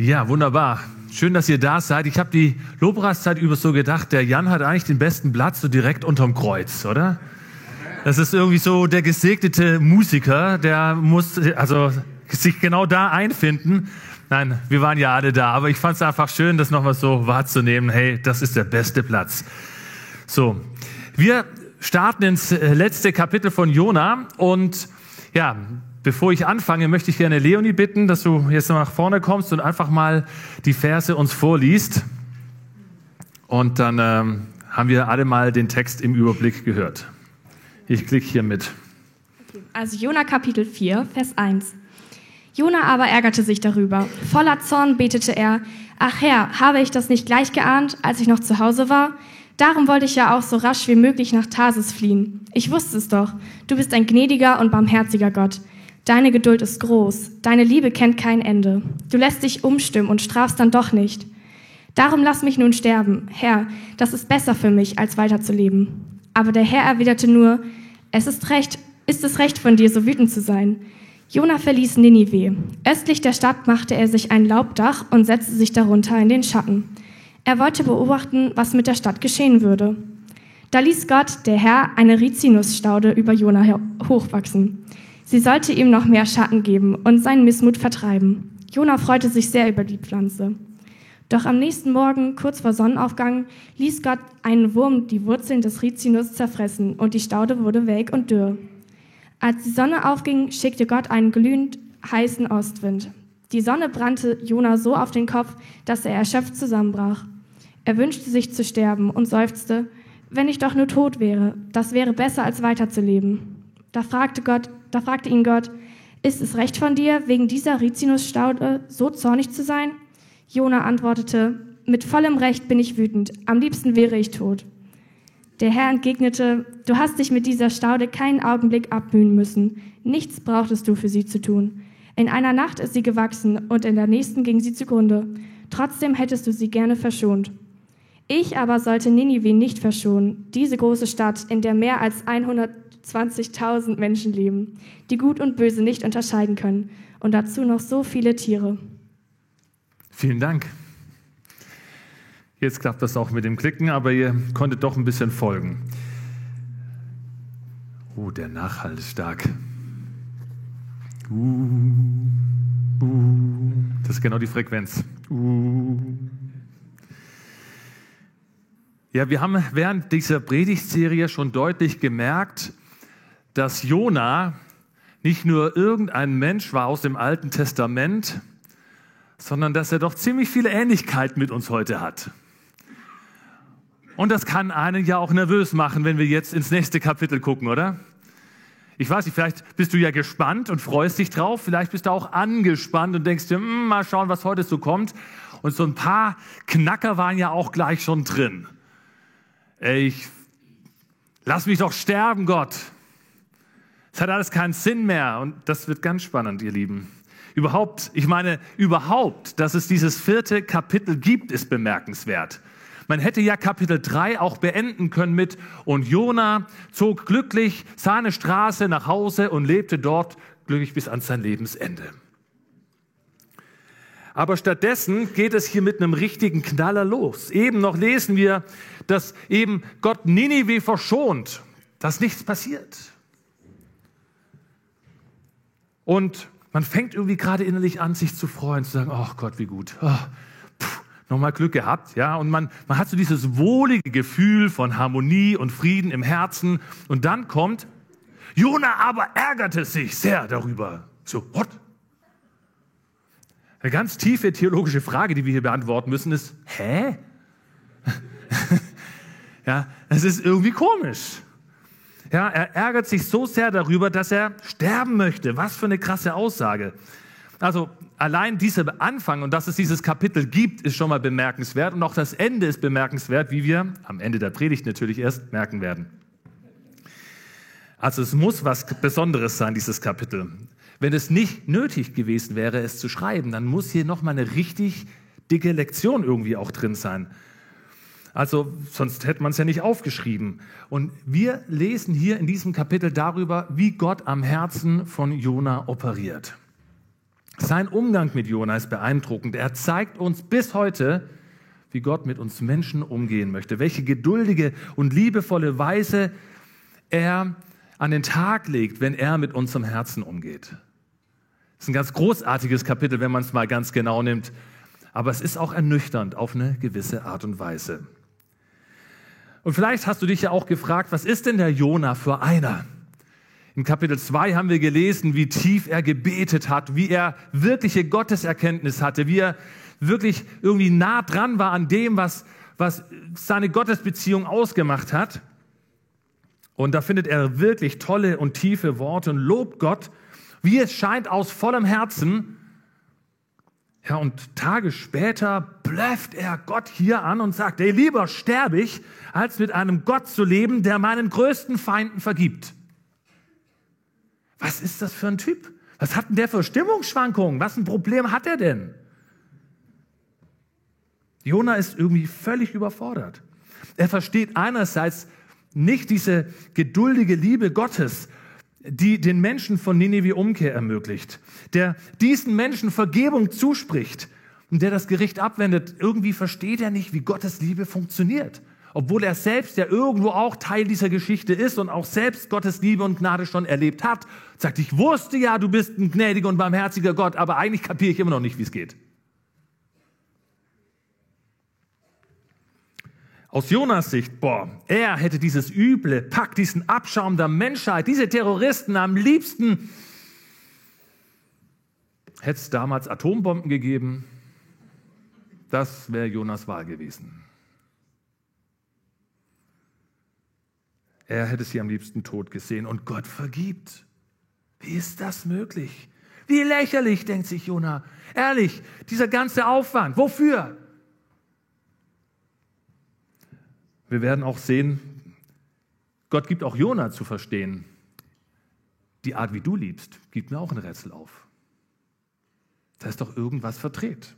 Ja, wunderbar. Schön, dass ihr da seid. Ich habe die Lobpreiszeit über so gedacht, der Jan hat eigentlich den besten Platz so direkt unterm Kreuz, oder? Das ist irgendwie so der gesegnete Musiker, der muss also sich genau da einfinden. Nein, wir waren ja alle da, aber ich fand es einfach schön, das nochmal so wahrzunehmen. Hey, das ist der beste Platz. So, wir starten ins letzte Kapitel von Jona und ja, Bevor ich anfange, möchte ich gerne Leonie bitten, dass du jetzt nach vorne kommst und einfach mal die Verse uns vorliest. Und dann ähm, haben wir alle mal den Text im Überblick gehört. Ich klicke hier mit. Also Jona Kapitel 4, Vers 1. Jona aber ärgerte sich darüber. Voller Zorn betete er, Ach Herr, habe ich das nicht gleich geahnt, als ich noch zu Hause war? Darum wollte ich ja auch so rasch wie möglich nach Tarsis fliehen. Ich wusste es doch. Du bist ein gnädiger und barmherziger Gott Deine Geduld ist groß, deine Liebe kennt kein Ende. Du lässt dich umstimmen und strafst dann doch nicht. Darum lass mich nun sterben, Herr, das ist besser für mich, als weiterzuleben. Aber der Herr erwiderte nur, es ist recht, ist es recht von dir, so wütend zu sein. Jona verließ Ninive. Östlich der Stadt machte er sich ein Laubdach und setzte sich darunter in den Schatten. Er wollte beobachten, was mit der Stadt geschehen würde. Da ließ Gott, der Herr, eine Rizinusstaude über Jona hochwachsen. Sie sollte ihm noch mehr Schatten geben und seinen Missmut vertreiben. Jona freute sich sehr über die Pflanze. Doch am nächsten Morgen, kurz vor Sonnenaufgang, ließ Gott einen Wurm die Wurzeln des Rizinus zerfressen und die Staude wurde welk und dürr. Als die Sonne aufging, schickte Gott einen glühend heißen Ostwind. Die Sonne brannte Jona so auf den Kopf, dass er erschöpft zusammenbrach. Er wünschte sich zu sterben und seufzte, wenn ich doch nur tot wäre, das wäre besser als weiterzuleben. Da fragte Gott, da fragte ihn Gott, ist es recht von dir, wegen dieser Rizinusstaude so zornig zu sein? Jona antwortete, mit vollem Recht bin ich wütend, am liebsten wäre ich tot. Der Herr entgegnete, du hast dich mit dieser Staude keinen Augenblick abmühen müssen, nichts brauchtest du für sie zu tun. In einer Nacht ist sie gewachsen und in der nächsten ging sie zugrunde. Trotzdem hättest du sie gerne verschont. Ich aber sollte Ninive nicht verschonen, diese große Stadt, in der mehr als 100 20.000 Menschen leben, die Gut und Böse nicht unterscheiden können. Und dazu noch so viele Tiere. Vielen Dank. Jetzt klappt das auch mit dem Klicken, aber ihr konntet doch ein bisschen folgen. Oh, der Nachhall ist stark. Uh, uh, das ist genau die Frequenz. Uh. Ja, wir haben während dieser Predigtserie schon deutlich gemerkt, dass Jona nicht nur irgendein Mensch war aus dem Alten Testament, sondern dass er doch ziemlich viele Ähnlichkeiten mit uns heute hat. Und das kann einen ja auch nervös machen, wenn wir jetzt ins nächste Kapitel gucken, oder? Ich weiß nicht, vielleicht bist du ja gespannt und freust dich drauf, vielleicht bist du auch angespannt und denkst dir, hm, mal schauen, was heute so kommt. Und so ein paar Knacker waren ja auch gleich schon drin. Ich lass mich doch sterben, Gott. Es hat alles keinen Sinn mehr und das wird ganz spannend, ihr Lieben. Überhaupt, ich meine, überhaupt, dass es dieses vierte Kapitel gibt, ist bemerkenswert. Man hätte ja Kapitel 3 auch beenden können mit und Jona zog glücklich seine Straße nach Hause und lebte dort glücklich bis an sein Lebensende. Aber stattdessen geht es hier mit einem richtigen Knaller los. Eben noch lesen wir, dass eben Gott Ninive verschont, dass nichts passiert. Und man fängt irgendwie gerade innerlich an, sich zu freuen, zu sagen, ach Gott, wie gut. Oh, nochmal Glück gehabt, ja. Und man, man hat so dieses wohlige Gefühl von Harmonie und Frieden im Herzen. Und dann kommt, Jona aber ärgerte sich sehr darüber. So, what? Eine ganz tiefe theologische Frage, die wir hier beantworten müssen, ist, hä? ja, es ist irgendwie komisch. Ja, er ärgert sich so sehr darüber, dass er sterben möchte. Was für eine krasse Aussage. Also allein dieser Anfang und dass es dieses Kapitel gibt, ist schon mal bemerkenswert. Und auch das Ende ist bemerkenswert, wie wir am Ende der Predigt natürlich erst merken werden. Also es muss was Besonderes sein, dieses Kapitel. Wenn es nicht nötig gewesen wäre, es zu schreiben, dann muss hier nochmal eine richtig dicke Lektion irgendwie auch drin sein. Also sonst hätte man es ja nicht aufgeschrieben. Und wir lesen hier in diesem Kapitel darüber, wie Gott am Herzen von Jona operiert. Sein Umgang mit Jona ist beeindruckend. Er zeigt uns bis heute, wie Gott mit uns Menschen umgehen möchte, welche geduldige und liebevolle Weise er an den Tag legt, wenn er mit unserem Herzen umgeht. Das ist ein ganz großartiges Kapitel, wenn man es mal ganz genau nimmt. Aber es ist auch ernüchternd auf eine gewisse Art und Weise. Und vielleicht hast du dich ja auch gefragt, was ist denn der Jona für einer? Im Kapitel 2 haben wir gelesen, wie tief er gebetet hat, wie er wirkliche Gotteserkenntnis hatte, wie er wirklich irgendwie nah dran war an dem, was, was seine Gottesbeziehung ausgemacht hat. Und da findet er wirklich tolle und tiefe Worte und lobt Gott, wie es scheint, aus vollem Herzen. Ja, und Tage später blöfft er Gott hier an und sagt, ey, lieber sterbe ich, als mit einem Gott zu leben, der meinen größten Feinden vergibt. Was ist das für ein Typ? Was hat denn der für Stimmungsschwankungen? Was ein Problem hat er denn? Jona ist irgendwie völlig überfordert. Er versteht einerseits nicht diese geduldige Liebe Gottes, die den Menschen von Nineveh Umkehr ermöglicht, der diesen Menschen Vergebung zuspricht und der das Gericht abwendet. Irgendwie versteht er nicht, wie Gottes Liebe funktioniert. Obwohl er selbst ja irgendwo auch Teil dieser Geschichte ist und auch selbst Gottes Liebe und Gnade schon erlebt hat. Sagt, ich wusste ja, du bist ein gnädiger und barmherziger Gott, aber eigentlich kapiere ich immer noch nicht, wie es geht. Aus Jonas Sicht, boah, er hätte dieses üble Pack, diesen Abschaum der Menschheit, diese Terroristen am liebsten, hätte es damals Atombomben gegeben, das wäre Jonas Wahl gewesen. Er hätte sie am liebsten tot gesehen und Gott vergibt. Wie ist das möglich? Wie lächerlich, denkt sich Jona. Ehrlich, dieser ganze Aufwand, wofür? Wir werden auch sehen, Gott gibt auch Jona zu verstehen. Die Art, wie du liebst, gibt mir auch ein Rätsel auf. Da ist doch irgendwas verdreht.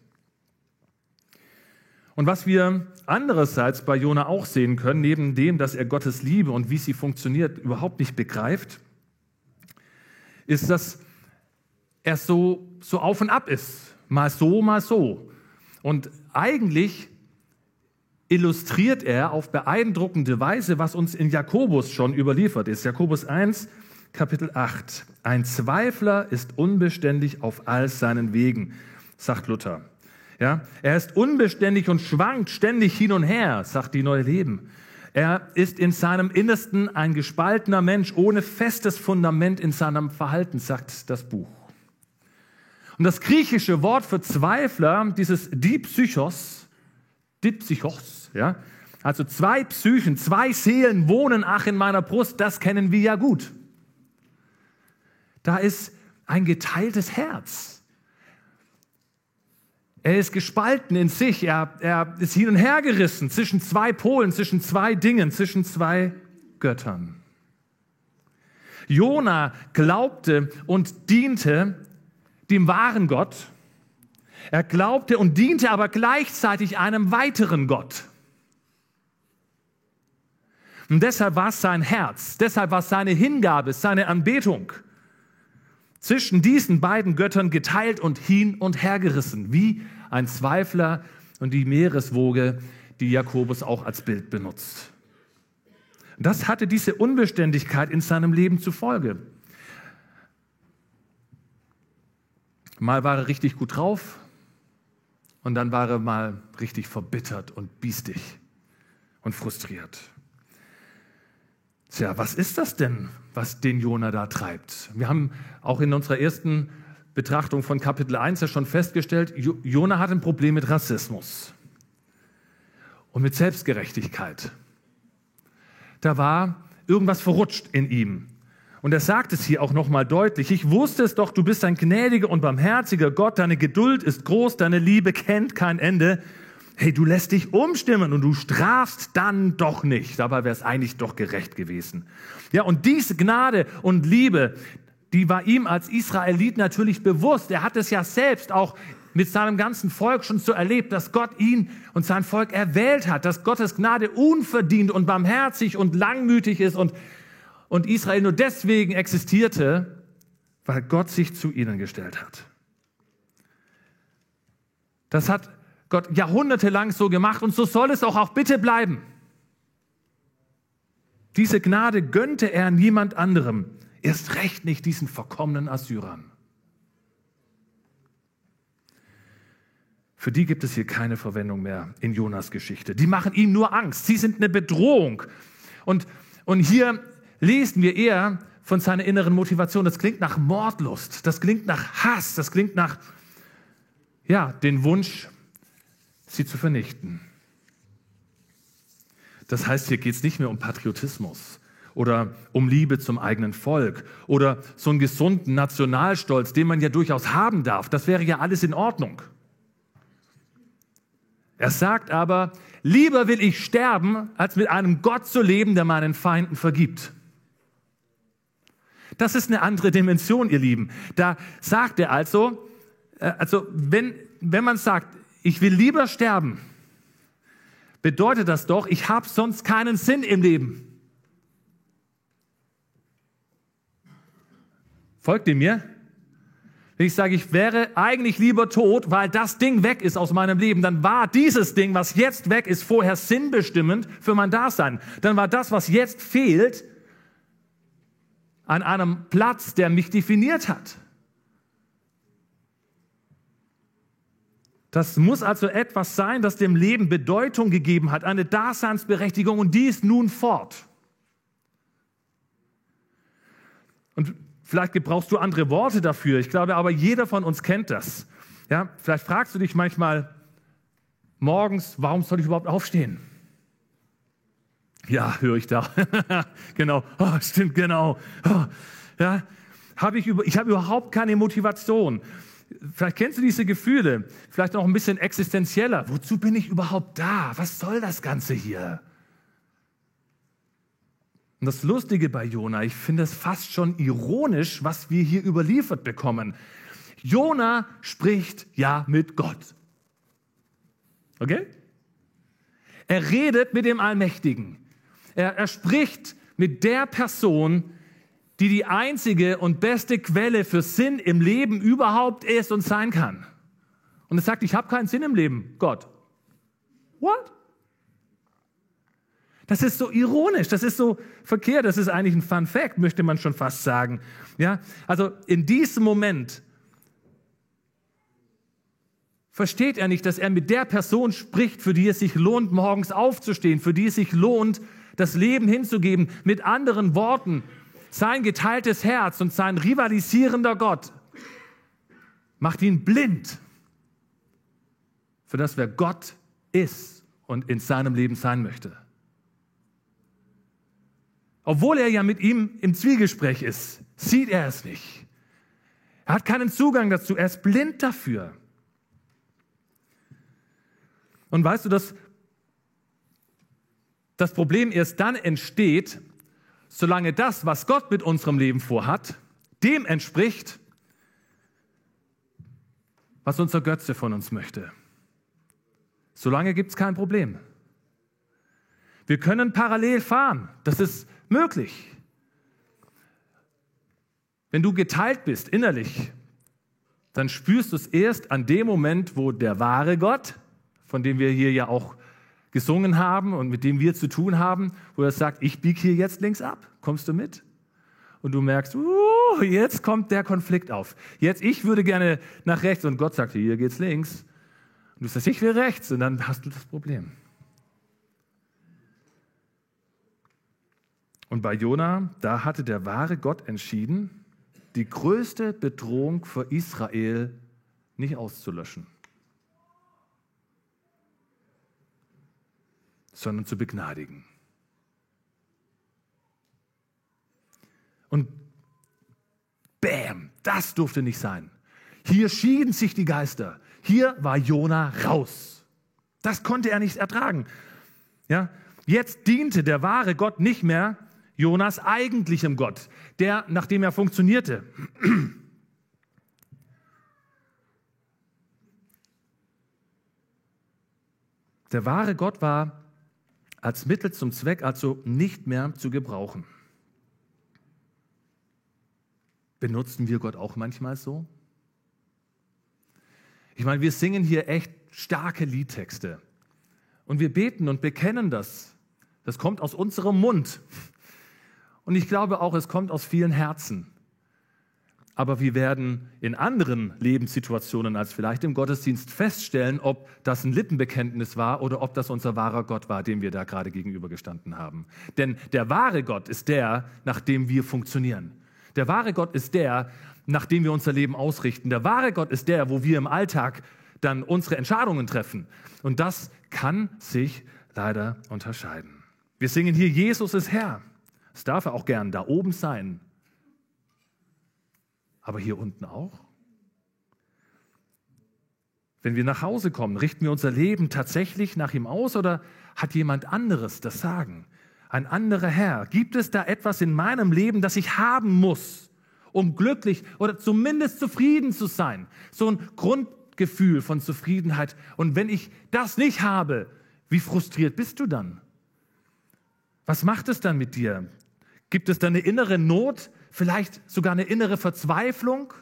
Und was wir andererseits bei Jona auch sehen können, neben dem, dass er Gottes Liebe und wie sie funktioniert überhaupt nicht begreift, ist, dass er so, so auf und ab ist. Mal so, mal so. Und eigentlich illustriert er auf beeindruckende Weise, was uns in Jakobus schon überliefert ist. Jakobus 1, Kapitel 8. Ein Zweifler ist unbeständig auf all seinen Wegen, sagt Luther. Ja, er ist unbeständig und schwankt ständig hin und her, sagt die Neue Leben. Er ist in seinem Innersten ein gespaltener Mensch ohne festes Fundament in seinem Verhalten, sagt das Buch. Und das griechische Wort für Zweifler, dieses Dipsychos, Dipsychos, ja? Also zwei Psychen, zwei Seelen wohnen ach in meiner Brust, das kennen wir ja gut. Da ist ein geteiltes Herz. Er ist gespalten in sich, er, er ist hin und her gerissen zwischen zwei Polen, zwischen zwei Dingen, zwischen zwei Göttern. Jona glaubte und diente dem wahren Gott. Er glaubte und diente aber gleichzeitig einem weiteren Gott. Und deshalb war es sein Herz, deshalb war es seine Hingabe, seine Anbetung zwischen diesen beiden Göttern geteilt und hin und her gerissen, wie ein Zweifler und die Meereswoge, die Jakobus auch als Bild benutzt. Das hatte diese Unbeständigkeit in seinem Leben zufolge. Mal war er richtig gut drauf und dann war er mal richtig verbittert und biestig und frustriert. Tja, was ist das denn, was den Jona da treibt? Wir haben auch in unserer ersten Betrachtung von Kapitel 1 ja schon festgestellt, Jona hat ein Problem mit Rassismus und mit Selbstgerechtigkeit. Da war irgendwas verrutscht in ihm. Und er sagt es hier auch nochmal deutlich. Ich wusste es doch, du bist ein gnädiger und barmherziger Gott, deine Geduld ist groß, deine Liebe kennt kein Ende hey, du lässt dich umstimmen und du strafst dann doch nicht. Dabei wäre es eigentlich doch gerecht gewesen. Ja, und diese Gnade und Liebe, die war ihm als Israelit natürlich bewusst. Er hat es ja selbst auch mit seinem ganzen Volk schon so erlebt, dass Gott ihn und sein Volk erwählt hat, dass Gottes Gnade unverdient und barmherzig und langmütig ist und, und Israel nur deswegen existierte, weil Gott sich zu ihnen gestellt hat. Das hat Gott jahrhundertelang so gemacht und so soll es auch, auch bitte bleiben. Diese Gnade gönnte er niemand anderem, erst recht nicht diesen verkommenen Assyrern. Für die gibt es hier keine Verwendung mehr in Jonas Geschichte. Die machen ihm nur Angst. Sie sind eine Bedrohung. Und, und hier lesen wir eher von seiner inneren Motivation. Das klingt nach Mordlust. Das klingt nach Hass. Das klingt nach, ja, den Wunsch, sie zu vernichten. Das heißt, hier geht es nicht mehr um Patriotismus oder um Liebe zum eigenen Volk oder so einen gesunden Nationalstolz, den man ja durchaus haben darf. Das wäre ja alles in Ordnung. Er sagt aber, lieber will ich sterben, als mit einem Gott zu leben, der meinen Feinden vergibt. Das ist eine andere Dimension, ihr Lieben. Da sagt er also, äh, also wenn, wenn man sagt, ich will lieber sterben, bedeutet das doch, ich habe sonst keinen Sinn im Leben. Folgt ihr mir? Wenn ich sage, ich wäre eigentlich lieber tot, weil das Ding weg ist aus meinem Leben, dann war dieses Ding, was jetzt weg ist, vorher sinnbestimmend für mein Dasein. Dann war das, was jetzt fehlt, an einem Platz, der mich definiert hat. Das muss also etwas sein, das dem Leben Bedeutung gegeben hat, eine Daseinsberechtigung und die ist nun fort. Und vielleicht gebrauchst du andere Worte dafür. Ich glaube aber, jeder von uns kennt das. Ja, vielleicht fragst du dich manchmal morgens, warum soll ich überhaupt aufstehen? Ja, höre ich da. genau. Oh, stimmt, genau. Oh, ja, habe ich, ich habe überhaupt keine Motivation. Vielleicht kennst du diese Gefühle, vielleicht noch ein bisschen existenzieller. Wozu bin ich überhaupt da? Was soll das Ganze hier? Und das Lustige bei Jona, ich finde es fast schon ironisch, was wir hier überliefert bekommen. Jona spricht ja mit Gott. Okay? Er redet mit dem Allmächtigen. Er, er spricht mit der Person, die die einzige und beste Quelle für Sinn im Leben überhaupt ist und sein kann. Und er sagt, ich habe keinen Sinn im Leben, Gott. What? Das ist so ironisch, das ist so verkehrt, das ist eigentlich ein Fun Fact, möchte man schon fast sagen. Ja, also in diesem Moment versteht er nicht, dass er mit der Person spricht, für die es sich lohnt, morgens aufzustehen, für die es sich lohnt, das Leben hinzugeben. Mit anderen Worten, sein geteiltes Herz und sein rivalisierender Gott macht ihn blind für das, wer Gott ist und in seinem Leben sein möchte. Obwohl er ja mit ihm im Zwiegespräch ist, sieht er es nicht. Er hat keinen Zugang dazu, er ist blind dafür. Und weißt du, dass das Problem erst dann entsteht, solange das, was Gott mit unserem Leben vorhat, dem entspricht, was unser Götze von uns möchte. Solange gibt es kein Problem. Wir können parallel fahren, das ist möglich. Wenn du geteilt bist innerlich, dann spürst du es erst an dem Moment, wo der wahre Gott, von dem wir hier ja auch gesungen haben und mit dem wir zu tun haben, wo er sagt, ich biege hier jetzt links ab, kommst du mit? Und du merkst, uh, jetzt kommt der Konflikt auf. Jetzt, ich würde gerne nach rechts und Gott sagt, hier geht's links. Und du sagst, ich will rechts und dann hast du das Problem. Und bei Jona, da hatte der wahre Gott entschieden, die größte Bedrohung für Israel nicht auszulöschen. Sondern zu begnadigen. Und bam, das durfte nicht sein. Hier schieden sich die Geister. Hier war Jona raus. Das konnte er nicht ertragen. Ja, jetzt diente der wahre Gott nicht mehr Jonas eigentlichem Gott, der, nachdem er funktionierte. Der wahre Gott war als Mittel zum Zweck also nicht mehr zu gebrauchen. Benutzen wir Gott auch manchmal so? Ich meine, wir singen hier echt starke Liedtexte. Und wir beten und bekennen das. Das kommt aus unserem Mund. Und ich glaube auch, es kommt aus vielen Herzen. Aber wir werden in anderen Lebenssituationen als vielleicht im Gottesdienst feststellen, ob das ein Lippenbekenntnis war oder ob das unser wahrer Gott war, dem wir da gerade gegenübergestanden haben. Denn der wahre Gott ist der, nach dem wir funktionieren. Der wahre Gott ist der, nach dem wir unser Leben ausrichten. Der wahre Gott ist der, wo wir im Alltag dann unsere Entscheidungen treffen. Und das kann sich leider unterscheiden. Wir singen hier, Jesus ist Herr. Es darf er auch gern da oben sein, aber hier unten auch? Wenn wir nach Hause kommen, richten wir unser Leben tatsächlich nach ihm aus oder hat jemand anderes das Sagen? Ein anderer Herr? Gibt es da etwas in meinem Leben, das ich haben muss, um glücklich oder zumindest zufrieden zu sein? So ein Grundgefühl von Zufriedenheit. Und wenn ich das nicht habe, wie frustriert bist du dann? Was macht es dann mit dir? Gibt es da eine innere Not, vielleicht sogar eine innere Verzweiflung?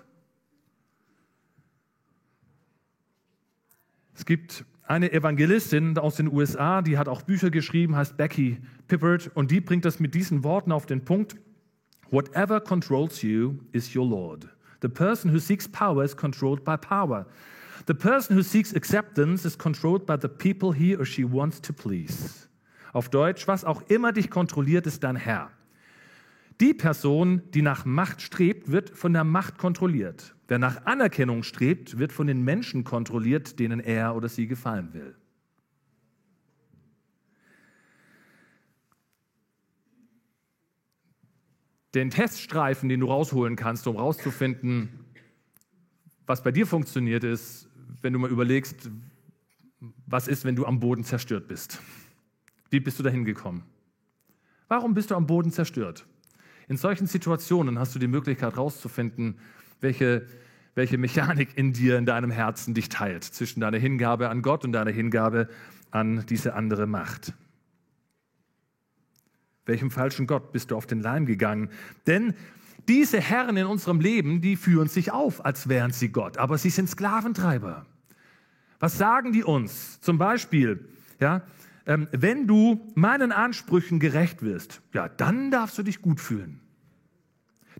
Es gibt eine Evangelistin aus den USA, die hat auch Bücher geschrieben, heißt Becky Pippert, und die bringt das mit diesen Worten auf den Punkt. Whatever controls you is your Lord. The person who seeks power is controlled by power. The person who seeks acceptance is controlled by the people he or she wants to please. Auf Deutsch, was auch immer dich kontrolliert, ist dein Herr. Die Person, die nach Macht strebt, wird von der Macht kontrolliert. Wer nach Anerkennung strebt, wird von den Menschen kontrolliert, denen er oder sie gefallen will. Den Teststreifen, den du rausholen kannst, um rauszufinden, was bei dir funktioniert, ist, wenn du mal überlegst, was ist, wenn du am Boden zerstört bist. Wie bist du dahin gekommen? Warum bist du am Boden zerstört? In solchen Situationen hast du die Möglichkeit herauszufinden, welche, welche Mechanik in dir, in deinem Herzen dich teilt, zwischen deiner Hingabe an Gott und deiner Hingabe an diese andere Macht. Welchem falschen Gott bist du auf den Leim gegangen? Denn diese Herren in unserem Leben, die führen sich auf, als wären sie Gott, aber sie sind Sklaventreiber. Was sagen die uns? Zum Beispiel, ja, ähm, wenn du meinen Ansprüchen gerecht wirst, ja, dann darfst du dich gut fühlen.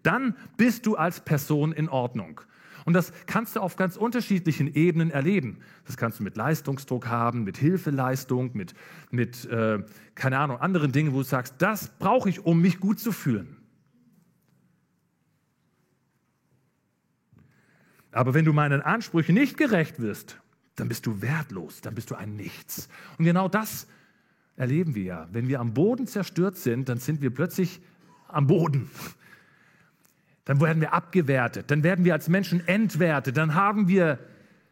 Dann bist du als Person in Ordnung. Und das kannst du auf ganz unterschiedlichen Ebenen erleben. Das kannst du mit Leistungsdruck haben, mit Hilfeleistung, mit, mit äh, keine Ahnung, anderen Dingen, wo du sagst, das brauche ich, um mich gut zu fühlen. Aber wenn du meinen Ansprüchen nicht gerecht wirst, dann bist du wertlos, dann bist du ein Nichts. Und genau das erleben wir ja. Wenn wir am Boden zerstört sind, dann sind wir plötzlich am Boden. Dann werden wir abgewertet, dann werden wir als Menschen entwertet, dann haben wir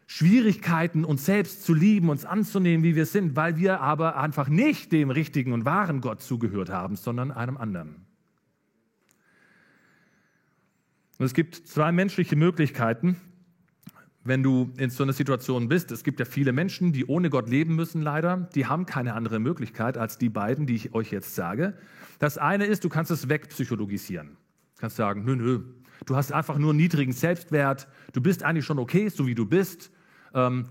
Schwierigkeiten, uns selbst zu lieben, uns anzunehmen, wie wir sind, weil wir aber einfach nicht dem richtigen und wahren Gott zugehört haben, sondern einem anderen. Und es gibt zwei menschliche Möglichkeiten, wenn du in so einer Situation bist. Es gibt ja viele Menschen, die ohne Gott leben müssen, leider. Die haben keine andere Möglichkeit als die beiden, die ich euch jetzt sage. Das eine ist, du kannst es wegpsychologisieren. Du kannst sagen, nö, nö, du hast einfach nur einen niedrigen Selbstwert. Du bist eigentlich schon okay, so wie du bist. Ähm,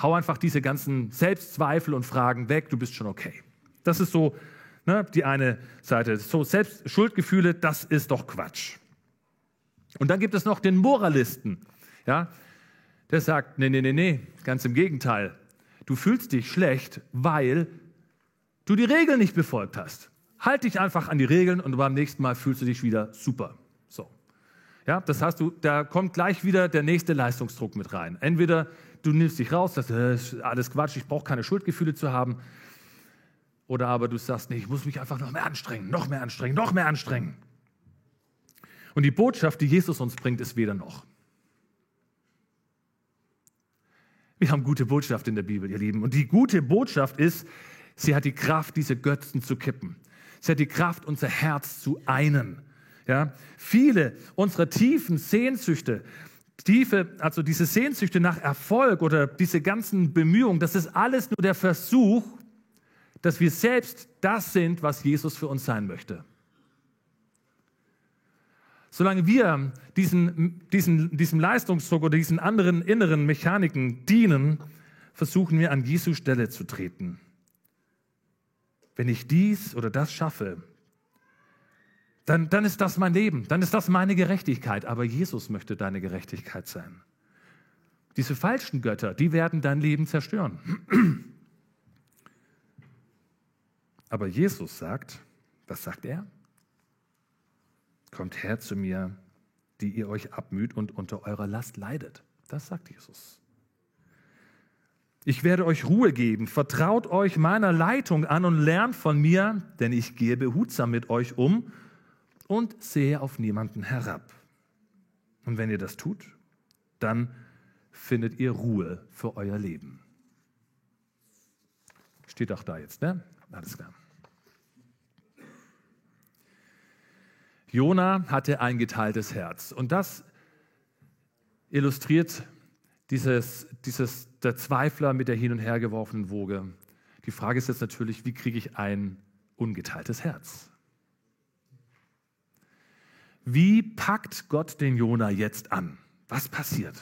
hau einfach diese ganzen Selbstzweifel und Fragen weg. Du bist schon okay. Das ist so ne, die eine Seite. So Selbst Schuldgefühle, das ist doch Quatsch. Und dann gibt es noch den Moralisten. Ja, der sagt, nee, nee, nee, nee, ganz im Gegenteil. Du fühlst dich schlecht, weil du die Regeln nicht befolgt hast. Halt dich einfach an die Regeln und beim nächsten Mal fühlst du dich wieder super. So. Ja, das heißt, du, da kommt gleich wieder der nächste Leistungsdruck mit rein. Entweder du nimmst dich raus, das ist alles Quatsch, ich brauche keine Schuldgefühle zu haben. Oder aber du sagst, nee, ich muss mich einfach noch mehr anstrengen, noch mehr anstrengen, noch mehr anstrengen. Und die Botschaft, die Jesus uns bringt, ist weder noch. Wir haben gute Botschaft in der Bibel, ihr Lieben. Und die gute Botschaft ist, sie hat die Kraft, diese Götzen zu kippen. Sie hat die Kraft, unser Herz zu einen. Ja, viele unserer tiefen Sehnsüchte, tiefe, also diese Sehnsüchte nach Erfolg oder diese ganzen Bemühungen, das ist alles nur der Versuch, dass wir selbst das sind, was Jesus für uns sein möchte. Solange wir diesen, diesen, diesem Leistungsdruck oder diesen anderen inneren Mechaniken dienen, versuchen wir an Jesu Stelle zu treten. Wenn ich dies oder das schaffe, dann, dann ist das mein Leben, dann ist das meine Gerechtigkeit. Aber Jesus möchte deine Gerechtigkeit sein. Diese falschen Götter, die werden dein Leben zerstören. Aber Jesus sagt, was sagt er? Kommt her zu mir, die ihr euch abmüht und unter eurer Last leidet. Das sagt Jesus. Ich werde euch Ruhe geben. Vertraut euch meiner Leitung an und lernt von mir, denn ich gehe behutsam mit euch um und sehe auf niemanden herab. Und wenn ihr das tut, dann findet ihr Ruhe für euer Leben. Steht auch da jetzt, ne? Alles klar. Jona hatte ein geteiltes Herz. Und das illustriert dieses, dieses, der Zweifler mit der hin und her geworfenen Woge. Die Frage ist jetzt natürlich, wie kriege ich ein ungeteiltes Herz? Wie packt Gott den Jona jetzt an? Was passiert?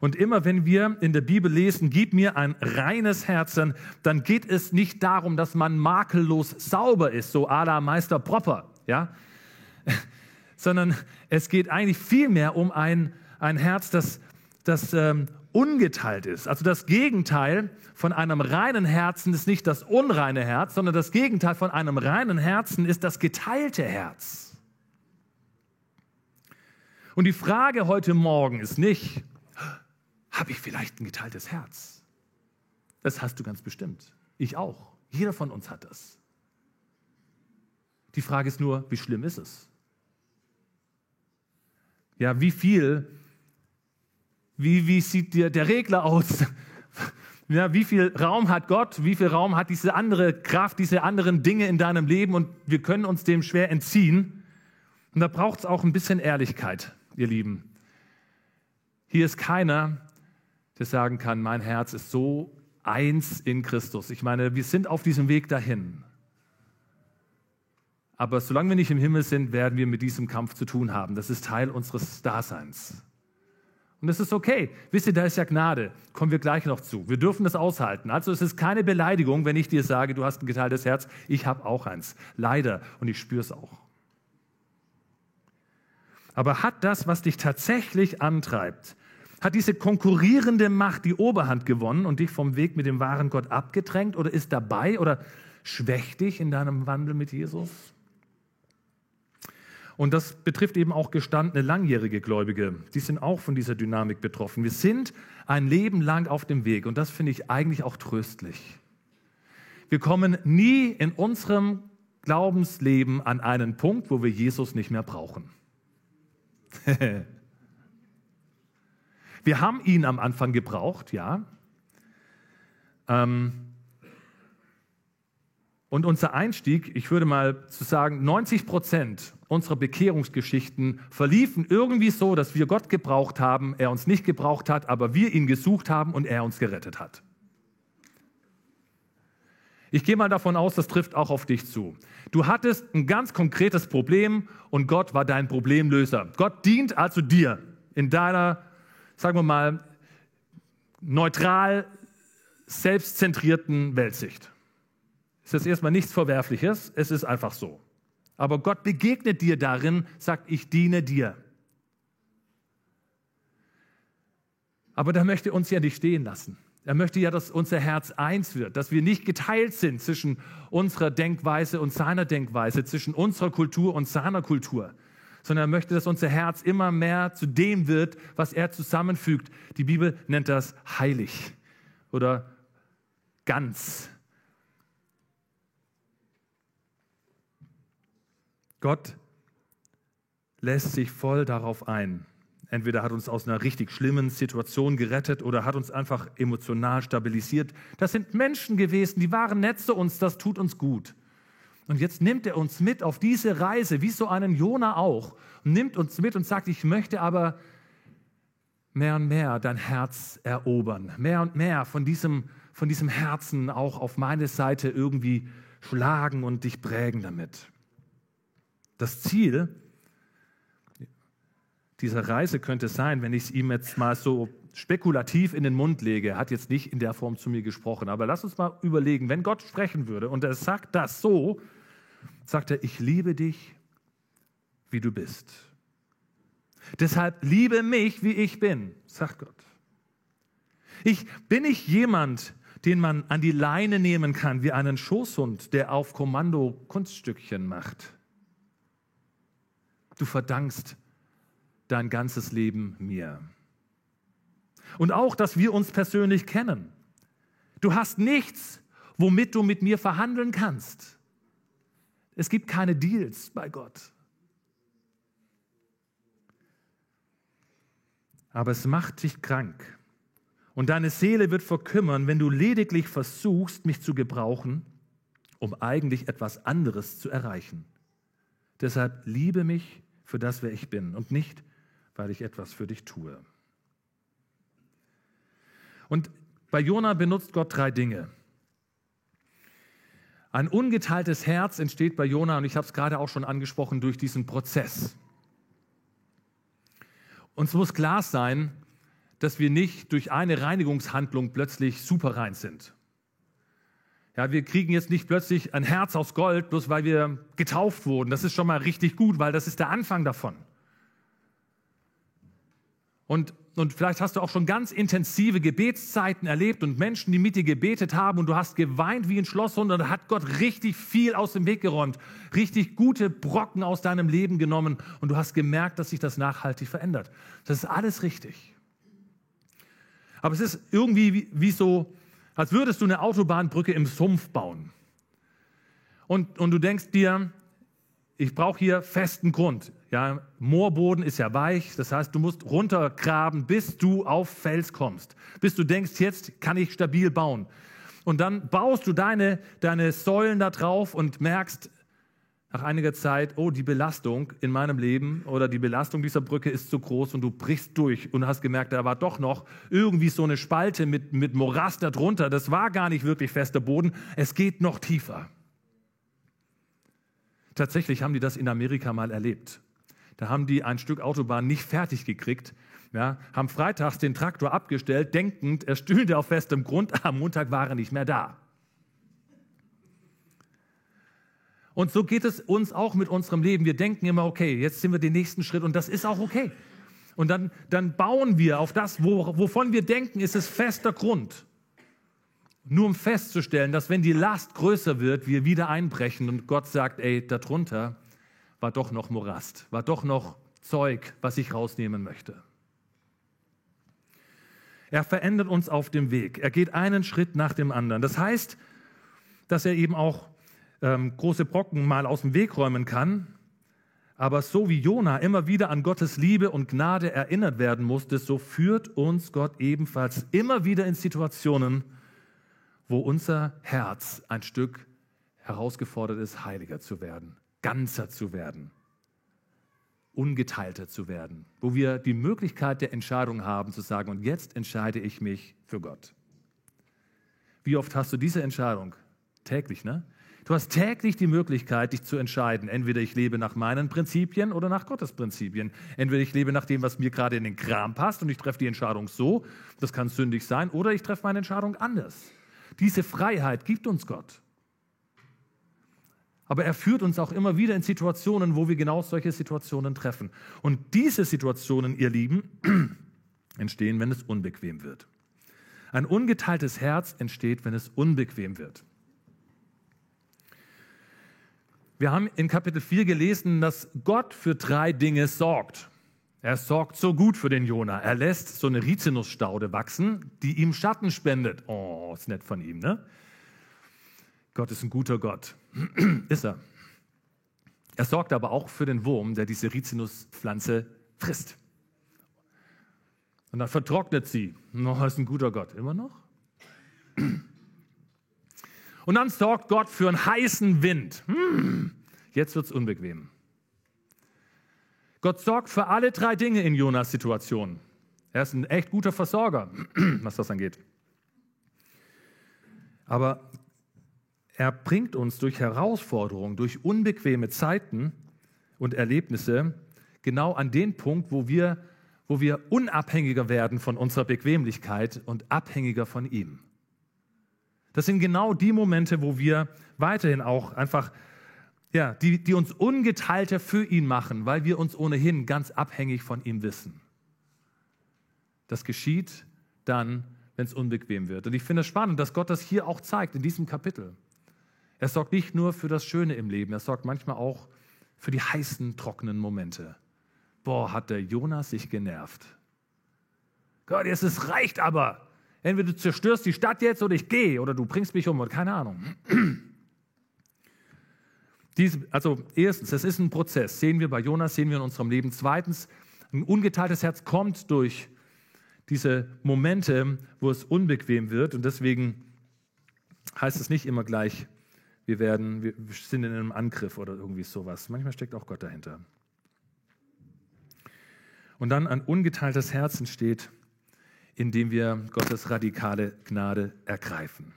Und immer wenn wir in der Bibel lesen, gib mir ein reines Herz, dann geht es nicht darum, dass man makellos sauber ist, so à la Meister Propper, ja? sondern es geht eigentlich vielmehr um ein, ein Herz, das, das ähm, ungeteilt ist. Also das Gegenteil von einem reinen Herzen ist nicht das unreine Herz, sondern das Gegenteil von einem reinen Herzen ist das geteilte Herz. Und die Frage heute Morgen ist nicht, habe ich vielleicht ein geteiltes Herz? Das hast du ganz bestimmt. Ich auch. Jeder von uns hat das. Die Frage ist nur, wie schlimm ist es? Ja, wie viel, wie, wie sieht dir der Regler aus? Ja, wie viel Raum hat Gott? Wie viel Raum hat diese andere Kraft, diese anderen Dinge in deinem Leben? Und wir können uns dem schwer entziehen. Und da braucht es auch ein bisschen Ehrlichkeit ihr Lieben. Hier ist keiner, der sagen kann, mein Herz ist so eins in Christus. Ich meine, wir sind auf diesem Weg dahin. Aber solange wir nicht im Himmel sind, werden wir mit diesem Kampf zu tun haben. Das ist Teil unseres Daseins. Und das ist okay. Wisst ihr, da ist ja Gnade. Kommen wir gleich noch zu. Wir dürfen das aushalten. Also es ist keine Beleidigung, wenn ich dir sage, du hast ein geteiltes Herz. Ich habe auch eins. Leider. Und ich spüre es auch. Aber hat das, was dich tatsächlich antreibt, hat diese konkurrierende Macht die Oberhand gewonnen und dich vom Weg mit dem wahren Gott abgedrängt oder ist dabei oder schwächt dich in deinem Wandel mit Jesus? Und das betrifft eben auch gestandene langjährige Gläubige. Die sind auch von dieser Dynamik betroffen. Wir sind ein Leben lang auf dem Weg und das finde ich eigentlich auch tröstlich. Wir kommen nie in unserem Glaubensleben an einen Punkt, wo wir Jesus nicht mehr brauchen. Wir haben ihn am Anfang gebraucht, ja. Ähm, und unser Einstieg, ich würde mal zu sagen, 90 Prozent unserer Bekehrungsgeschichten verliefen irgendwie so, dass wir Gott gebraucht haben, er uns nicht gebraucht hat, aber wir ihn gesucht haben und er uns gerettet hat. Ich gehe mal davon aus, das trifft auch auf dich zu. Du hattest ein ganz konkretes Problem und Gott war dein Problemlöser. Gott dient also dir in deiner, sagen wir mal, neutral, selbstzentrierten Weltsicht. Ist erstmal nichts Verwerfliches, es ist einfach so. Aber Gott begegnet dir darin, sagt, ich diene dir. Aber da möchte uns ja nicht stehen lassen. Er möchte ja, dass unser Herz eins wird, dass wir nicht geteilt sind zwischen unserer Denkweise und seiner Denkweise, zwischen unserer Kultur und seiner Kultur, sondern er möchte, dass unser Herz immer mehr zu dem wird, was er zusammenfügt. Die Bibel nennt das heilig oder ganz. Gott lässt sich voll darauf ein, Entweder hat uns aus einer richtig schlimmen Situation gerettet oder hat uns einfach emotional stabilisiert. Das sind Menschen gewesen, die waren nett zu uns, das tut uns gut. Und jetzt nimmt er uns mit auf diese Reise, wie so einen Jona auch, nimmt uns mit und sagt, ich möchte aber mehr und mehr dein Herz erobern, mehr und mehr von diesem, von diesem Herzen auch auf meine Seite irgendwie schlagen und dich prägen damit. Das Ziel dieser Reise könnte sein, wenn ich es ihm jetzt mal so spekulativ in den Mund lege. Er hat jetzt nicht in der Form zu mir gesprochen. Aber lass uns mal überlegen, wenn Gott sprechen würde und er sagt das so, sagt er, ich liebe dich, wie du bist. Deshalb liebe mich, wie ich bin, sagt Gott. Ich bin nicht jemand, den man an die Leine nehmen kann wie einen Schoßhund, der auf Kommando Kunststückchen macht. Du verdankst dein ganzes Leben mir. Und auch, dass wir uns persönlich kennen. Du hast nichts, womit du mit mir verhandeln kannst. Es gibt keine Deals bei Gott. Aber es macht dich krank. Und deine Seele wird verkümmern, wenn du lediglich versuchst, mich zu gebrauchen, um eigentlich etwas anderes zu erreichen. Deshalb liebe mich für das, wer ich bin und nicht, weil ich etwas für dich tue. Und bei Jona benutzt Gott drei Dinge. Ein ungeteiltes Herz entsteht bei Jona, und ich habe es gerade auch schon angesprochen, durch diesen Prozess. Uns muss klar sein, dass wir nicht durch eine Reinigungshandlung plötzlich super rein sind. Ja, wir kriegen jetzt nicht plötzlich ein Herz aus Gold, bloß weil wir getauft wurden. Das ist schon mal richtig gut, weil das ist der Anfang davon. Und, und vielleicht hast du auch schon ganz intensive Gebetszeiten erlebt und Menschen, die mit dir gebetet haben und du hast geweint wie ein Schlosshund und hat Gott richtig viel aus dem Weg geräumt, richtig gute Brocken aus deinem Leben genommen und du hast gemerkt, dass sich das nachhaltig verändert. Das ist alles richtig. Aber es ist irgendwie wie, wie so, als würdest du eine Autobahnbrücke im Sumpf bauen. Und, und du denkst dir, ich brauche hier festen Grund. Ja, Moorboden ist ja weich, das heißt, du musst runtergraben, bis du auf Fels kommst, bis du denkst, jetzt kann ich stabil bauen. Und dann baust du deine, deine Säulen da drauf und merkst nach einiger Zeit, oh, die Belastung in meinem Leben oder die Belastung dieser Brücke ist zu groß und du brichst durch und hast gemerkt, da war doch noch irgendwie so eine Spalte mit, mit Morast darunter. Das war gar nicht wirklich fester Boden. Es geht noch tiefer. Tatsächlich haben die das in Amerika mal erlebt. Da haben die ein Stück Autobahn nicht fertig gekriegt, ja, haben freitags den Traktor abgestellt, denkend, er stühlte auf festem Grund, am Montag war er nicht mehr da. Und so geht es uns auch mit unserem Leben. Wir denken immer, okay, jetzt sind wir den nächsten Schritt und das ist auch okay. Und dann, dann bauen wir auf das, wo, wovon wir denken, ist es fester Grund. Nur um festzustellen, dass wenn die Last größer wird, wir wieder einbrechen und Gott sagt, ey, darunter war doch noch Morast, war doch noch Zeug, was ich rausnehmen möchte. Er verändert uns auf dem Weg. Er geht einen Schritt nach dem anderen. Das heißt, dass er eben auch ähm, große Brocken mal aus dem Weg räumen kann. Aber so wie Jona immer wieder an Gottes Liebe und Gnade erinnert werden musste, so führt uns Gott ebenfalls immer wieder in Situationen, wo unser Herz ein Stück herausgefordert ist, heiliger zu werden, ganzer zu werden, ungeteilter zu werden, wo wir die Möglichkeit der Entscheidung haben zu sagen, und jetzt entscheide ich mich für Gott. Wie oft hast du diese Entscheidung? Täglich, ne? Du hast täglich die Möglichkeit, dich zu entscheiden. Entweder ich lebe nach meinen Prinzipien oder nach Gottes Prinzipien. Entweder ich lebe nach dem, was mir gerade in den Kram passt und ich treffe die Entscheidung so, das kann sündig sein, oder ich treffe meine Entscheidung anders. Diese Freiheit gibt uns Gott. Aber er führt uns auch immer wieder in Situationen, wo wir genau solche Situationen treffen. Und diese Situationen, ihr Lieben, entstehen, wenn es unbequem wird. Ein ungeteiltes Herz entsteht, wenn es unbequem wird. Wir haben in Kapitel 4 gelesen, dass Gott für drei Dinge sorgt. Er sorgt so gut für den Jona. Er lässt so eine Rizinusstaude wachsen, die ihm Schatten spendet. Oh, ist nett von ihm, ne? Gott ist ein guter Gott. ist er. Er sorgt aber auch für den Wurm, der diese Rizinuspflanze frisst. Und dann vertrocknet sie. Noch ist ein guter Gott. Immer noch? Und dann sorgt Gott für einen heißen Wind. Hm, jetzt wird's unbequem. Gott sorgt für alle drei Dinge in Jonas Situation. Er ist ein echt guter Versorger, was das angeht. Aber er bringt uns durch Herausforderungen, durch unbequeme Zeiten und Erlebnisse genau an den Punkt, wo wir, wo wir unabhängiger werden von unserer Bequemlichkeit und abhängiger von ihm. Das sind genau die Momente, wo wir weiterhin auch einfach, ja, die, die uns ungeteilter für ihn machen, weil wir uns ohnehin ganz abhängig von ihm wissen. Das geschieht dann, wenn es unbequem wird. Und ich finde es spannend, dass Gott das hier auch zeigt, in diesem Kapitel. Er sorgt nicht nur für das Schöne im Leben, er sorgt manchmal auch für die heißen, trockenen Momente. Boah, hat der Jonas sich genervt. Gott, jetzt es reicht aber. Entweder du zerstörst die Stadt jetzt oder ich gehe oder du bringst mich um oder keine Ahnung. Dies, also erstens, es ist ein Prozess. Sehen wir bei Jonas, sehen wir in unserem Leben. Zweitens, ein ungeteiltes Herz kommt durch diese Momente, wo es unbequem wird. Und deswegen heißt es nicht immer gleich, wir, werden, wir sind in einem Angriff oder irgendwie sowas. Manchmal steckt auch Gott dahinter. Und dann ein ungeteiltes Herz entsteht, indem wir Gottes radikale Gnade ergreifen.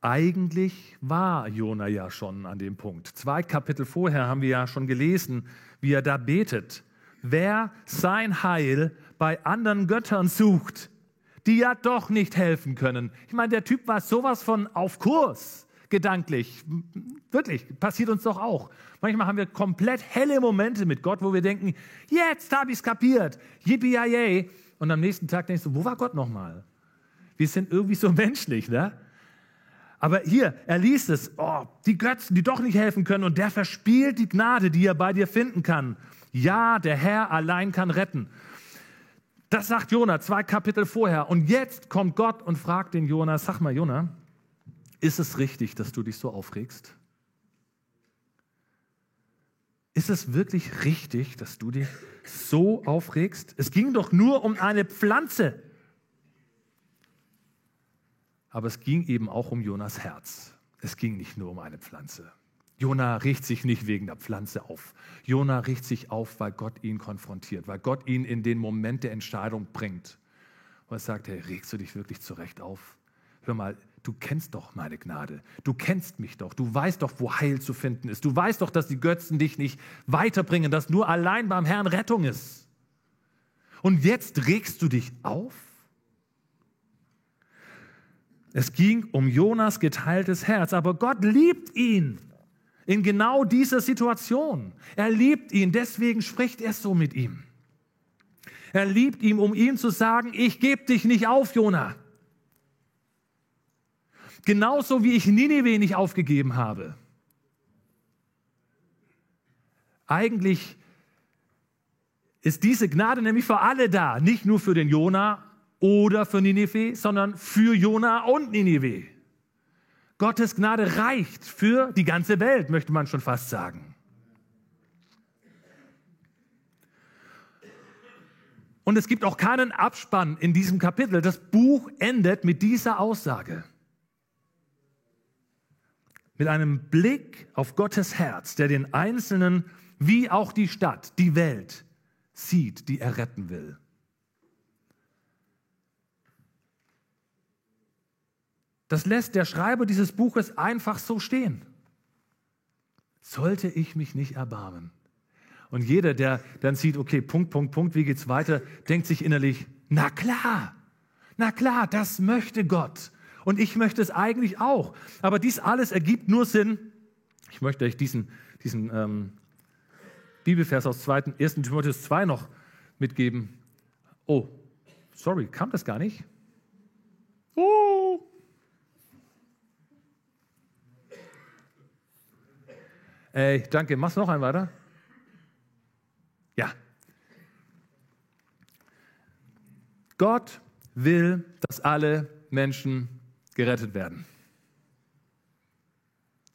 Eigentlich war Jona ja schon an dem Punkt. Zwei Kapitel vorher haben wir ja schon gelesen, wie er da betet. Wer sein Heil bei anderen Göttern sucht, die ja doch nicht helfen können. Ich meine, der Typ war sowas von auf Kurs, gedanklich. Wirklich, passiert uns doch auch. Manchmal haben wir komplett helle Momente mit Gott, wo wir denken, jetzt habe ich es kapiert, yippie Und am nächsten Tag denkst du, wo war Gott nochmal? Wir sind irgendwie so menschlich, ne? Aber hier, er liest es, oh, die Götzen, die doch nicht helfen können und der verspielt die Gnade, die er bei dir finden kann. Ja, der Herr allein kann retten. Das sagt Jona zwei Kapitel vorher. Und jetzt kommt Gott und fragt den Jona, sag mal Jona, ist es richtig, dass du dich so aufregst? Ist es wirklich richtig, dass du dich so aufregst? Es ging doch nur um eine Pflanze. Aber es ging eben auch um Jonas Herz. Es ging nicht nur um eine Pflanze. Jona riecht sich nicht wegen der Pflanze auf. Jona riecht sich auf, weil Gott ihn konfrontiert, weil Gott ihn in den Moment der Entscheidung bringt. Und er sagt, hey, regst du dich wirklich zurecht auf? Hör mal, du kennst doch meine Gnade. Du kennst mich doch. Du weißt doch, wo Heil zu finden ist. Du weißt doch, dass die Götzen dich nicht weiterbringen, dass nur allein beim Herrn Rettung ist. Und jetzt regst du dich auf? Es ging um Jonas geteiltes Herz, aber Gott liebt ihn in genau dieser Situation. Er liebt ihn, deswegen spricht er so mit ihm. Er liebt ihn, um ihm zu sagen, ich gebe dich nicht auf, Jona. Genauso wie ich Ninive nicht aufgegeben habe. Eigentlich ist diese Gnade nämlich für alle da, nicht nur für den Jona oder für Ninive, sondern für Jona und Ninive. Gottes Gnade reicht für die ganze Welt, möchte man schon fast sagen. Und es gibt auch keinen Abspann in diesem Kapitel. Das Buch endet mit dieser Aussage. Mit einem Blick auf Gottes Herz, der den Einzelnen wie auch die Stadt, die Welt sieht, die er retten will. Das lässt der Schreiber dieses Buches einfach so stehen. Sollte ich mich nicht erbarmen? Und jeder, der dann sieht, okay, Punkt, Punkt, Punkt, wie geht's weiter, denkt sich innerlich, na klar, na klar, das möchte Gott. Und ich möchte es eigentlich auch. Aber dies alles ergibt nur Sinn. Ich möchte euch diesen, diesen ähm, Bibelvers aus 2, 1. Timotheus 2 noch mitgeben. Oh, sorry, kam das gar nicht? Oh, Ey, danke. Machst du noch einen weiter? Ja. Gott will, dass alle Menschen gerettet werden,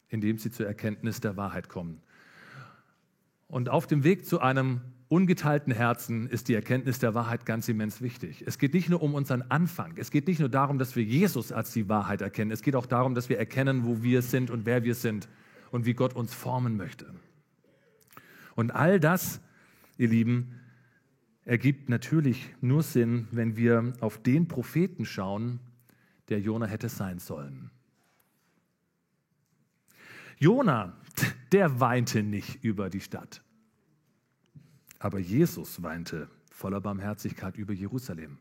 indem sie zur Erkenntnis der Wahrheit kommen. Und auf dem Weg zu einem ungeteilten Herzen ist die Erkenntnis der Wahrheit ganz immens wichtig. Es geht nicht nur um unseren Anfang. Es geht nicht nur darum, dass wir Jesus als die Wahrheit erkennen. Es geht auch darum, dass wir erkennen, wo wir sind und wer wir sind und wie Gott uns formen möchte. Und all das, ihr Lieben, ergibt natürlich nur Sinn, wenn wir auf den Propheten schauen, der Jona hätte sein sollen. Jona, der weinte nicht über die Stadt. Aber Jesus weinte voller Barmherzigkeit über Jerusalem.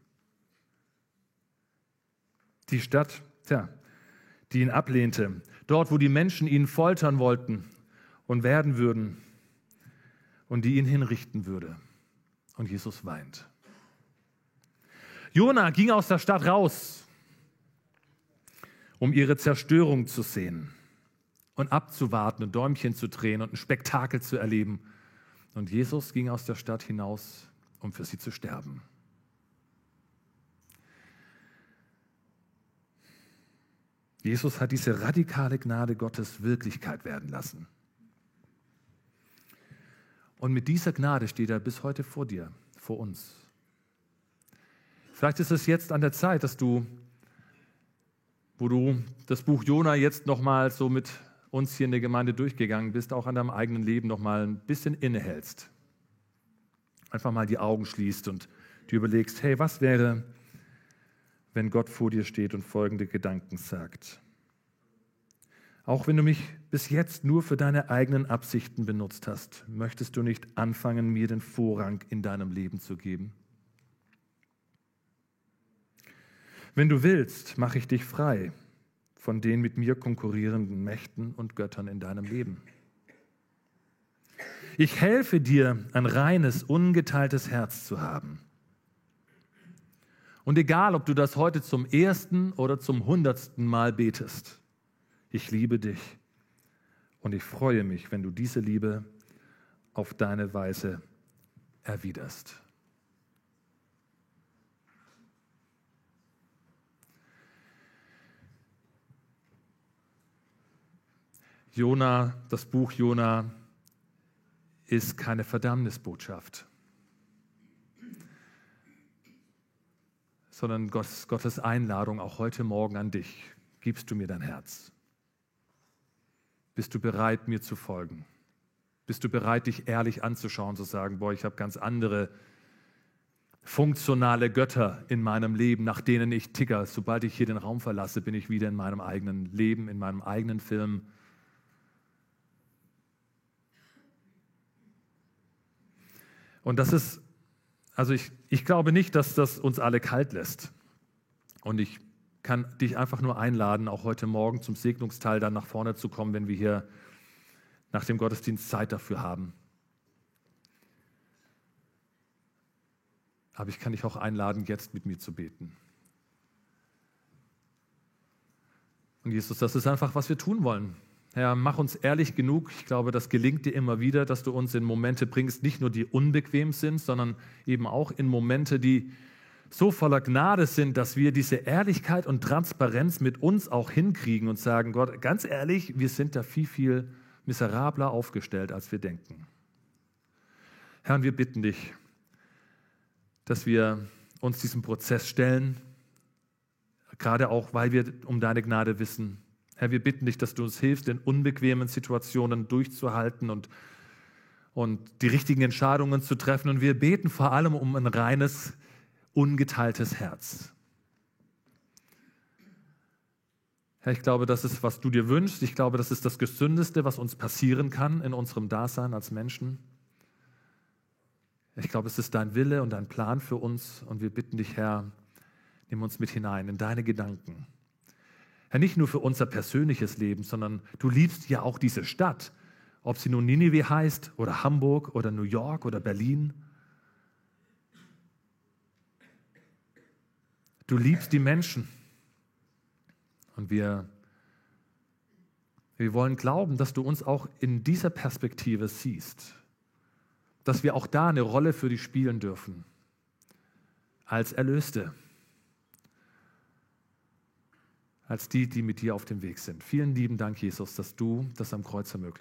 Die Stadt, tja, die ihn ablehnte, dort, wo die Menschen ihn foltern wollten und werden würden und die ihn hinrichten würde. Und Jesus weint. Jona ging aus der Stadt raus, um ihre Zerstörung zu sehen und abzuwarten und Däumchen zu drehen und ein Spektakel zu erleben. Und Jesus ging aus der Stadt hinaus, um für sie zu sterben. Jesus hat diese radikale Gnade Gottes Wirklichkeit werden lassen. Und mit dieser Gnade steht er bis heute vor dir, vor uns. Vielleicht ist es jetzt an der Zeit, dass du, wo du das Buch Jona jetzt nochmal so mit uns hier in der Gemeinde durchgegangen bist, auch an deinem eigenen Leben nochmal ein bisschen innehältst. Einfach mal die Augen schließt und du überlegst, hey, was wäre, wenn Gott vor dir steht und folgende Gedanken sagt. Auch wenn du mich bis jetzt nur für deine eigenen Absichten benutzt hast, möchtest du nicht anfangen, mir den Vorrang in deinem Leben zu geben? Wenn du willst, mache ich dich frei von den mit mir konkurrierenden Mächten und Göttern in deinem Leben. Ich helfe dir, ein reines, ungeteiltes Herz zu haben und egal, ob du das heute zum ersten oder zum hundertsten Mal betest, ich liebe dich und ich freue mich, wenn du diese Liebe auf deine Weise erwiderst. Jona, das Buch Jona ist keine Verdammnisbotschaft. sondern Gottes Einladung auch heute Morgen an dich. Gibst du mir dein Herz? Bist du bereit, mir zu folgen? Bist du bereit, dich ehrlich anzuschauen, zu sagen, boah, ich habe ganz andere funktionale Götter in meinem Leben, nach denen ich ticker. Sobald ich hier den Raum verlasse, bin ich wieder in meinem eigenen Leben, in meinem eigenen Film. Und das ist also ich, ich glaube nicht, dass das uns alle kalt lässt. Und ich kann dich einfach nur einladen, auch heute Morgen zum Segnungsteil dann nach vorne zu kommen, wenn wir hier nach dem Gottesdienst Zeit dafür haben. Aber ich kann dich auch einladen, jetzt mit mir zu beten. Und Jesus, das ist einfach, was wir tun wollen. Herr, mach uns ehrlich genug. Ich glaube, das gelingt dir immer wieder, dass du uns in Momente bringst, nicht nur die unbequem sind, sondern eben auch in Momente, die so voller Gnade sind, dass wir diese Ehrlichkeit und Transparenz mit uns auch hinkriegen und sagen, Gott, ganz ehrlich, wir sind da viel, viel miserabler aufgestellt, als wir denken. Herr, wir bitten dich, dass wir uns diesem Prozess stellen, gerade auch, weil wir um deine Gnade wissen, Herr, wir bitten dich, dass du uns hilfst, in unbequemen Situationen durchzuhalten und, und die richtigen Entscheidungen zu treffen. Und wir beten vor allem um ein reines, ungeteiltes Herz. Herr, ich glaube, das ist, was du dir wünschst. Ich glaube, das ist das Gesündeste, was uns passieren kann in unserem Dasein als Menschen. Ich glaube, es ist dein Wille und dein Plan für uns. Und wir bitten dich, Herr, nimm uns mit hinein in deine Gedanken. Herr, nicht nur für unser persönliches Leben, sondern du liebst ja auch diese Stadt, ob sie nun Ninive heißt oder Hamburg oder New York oder Berlin. Du liebst die Menschen. Und wir, wir wollen glauben, dass du uns auch in dieser Perspektive siehst, dass wir auch da eine Rolle für dich spielen dürfen, als Erlöste als die, die mit dir auf dem Weg sind. Vielen lieben Dank, Jesus, dass du das am Kreuz ermöglicht.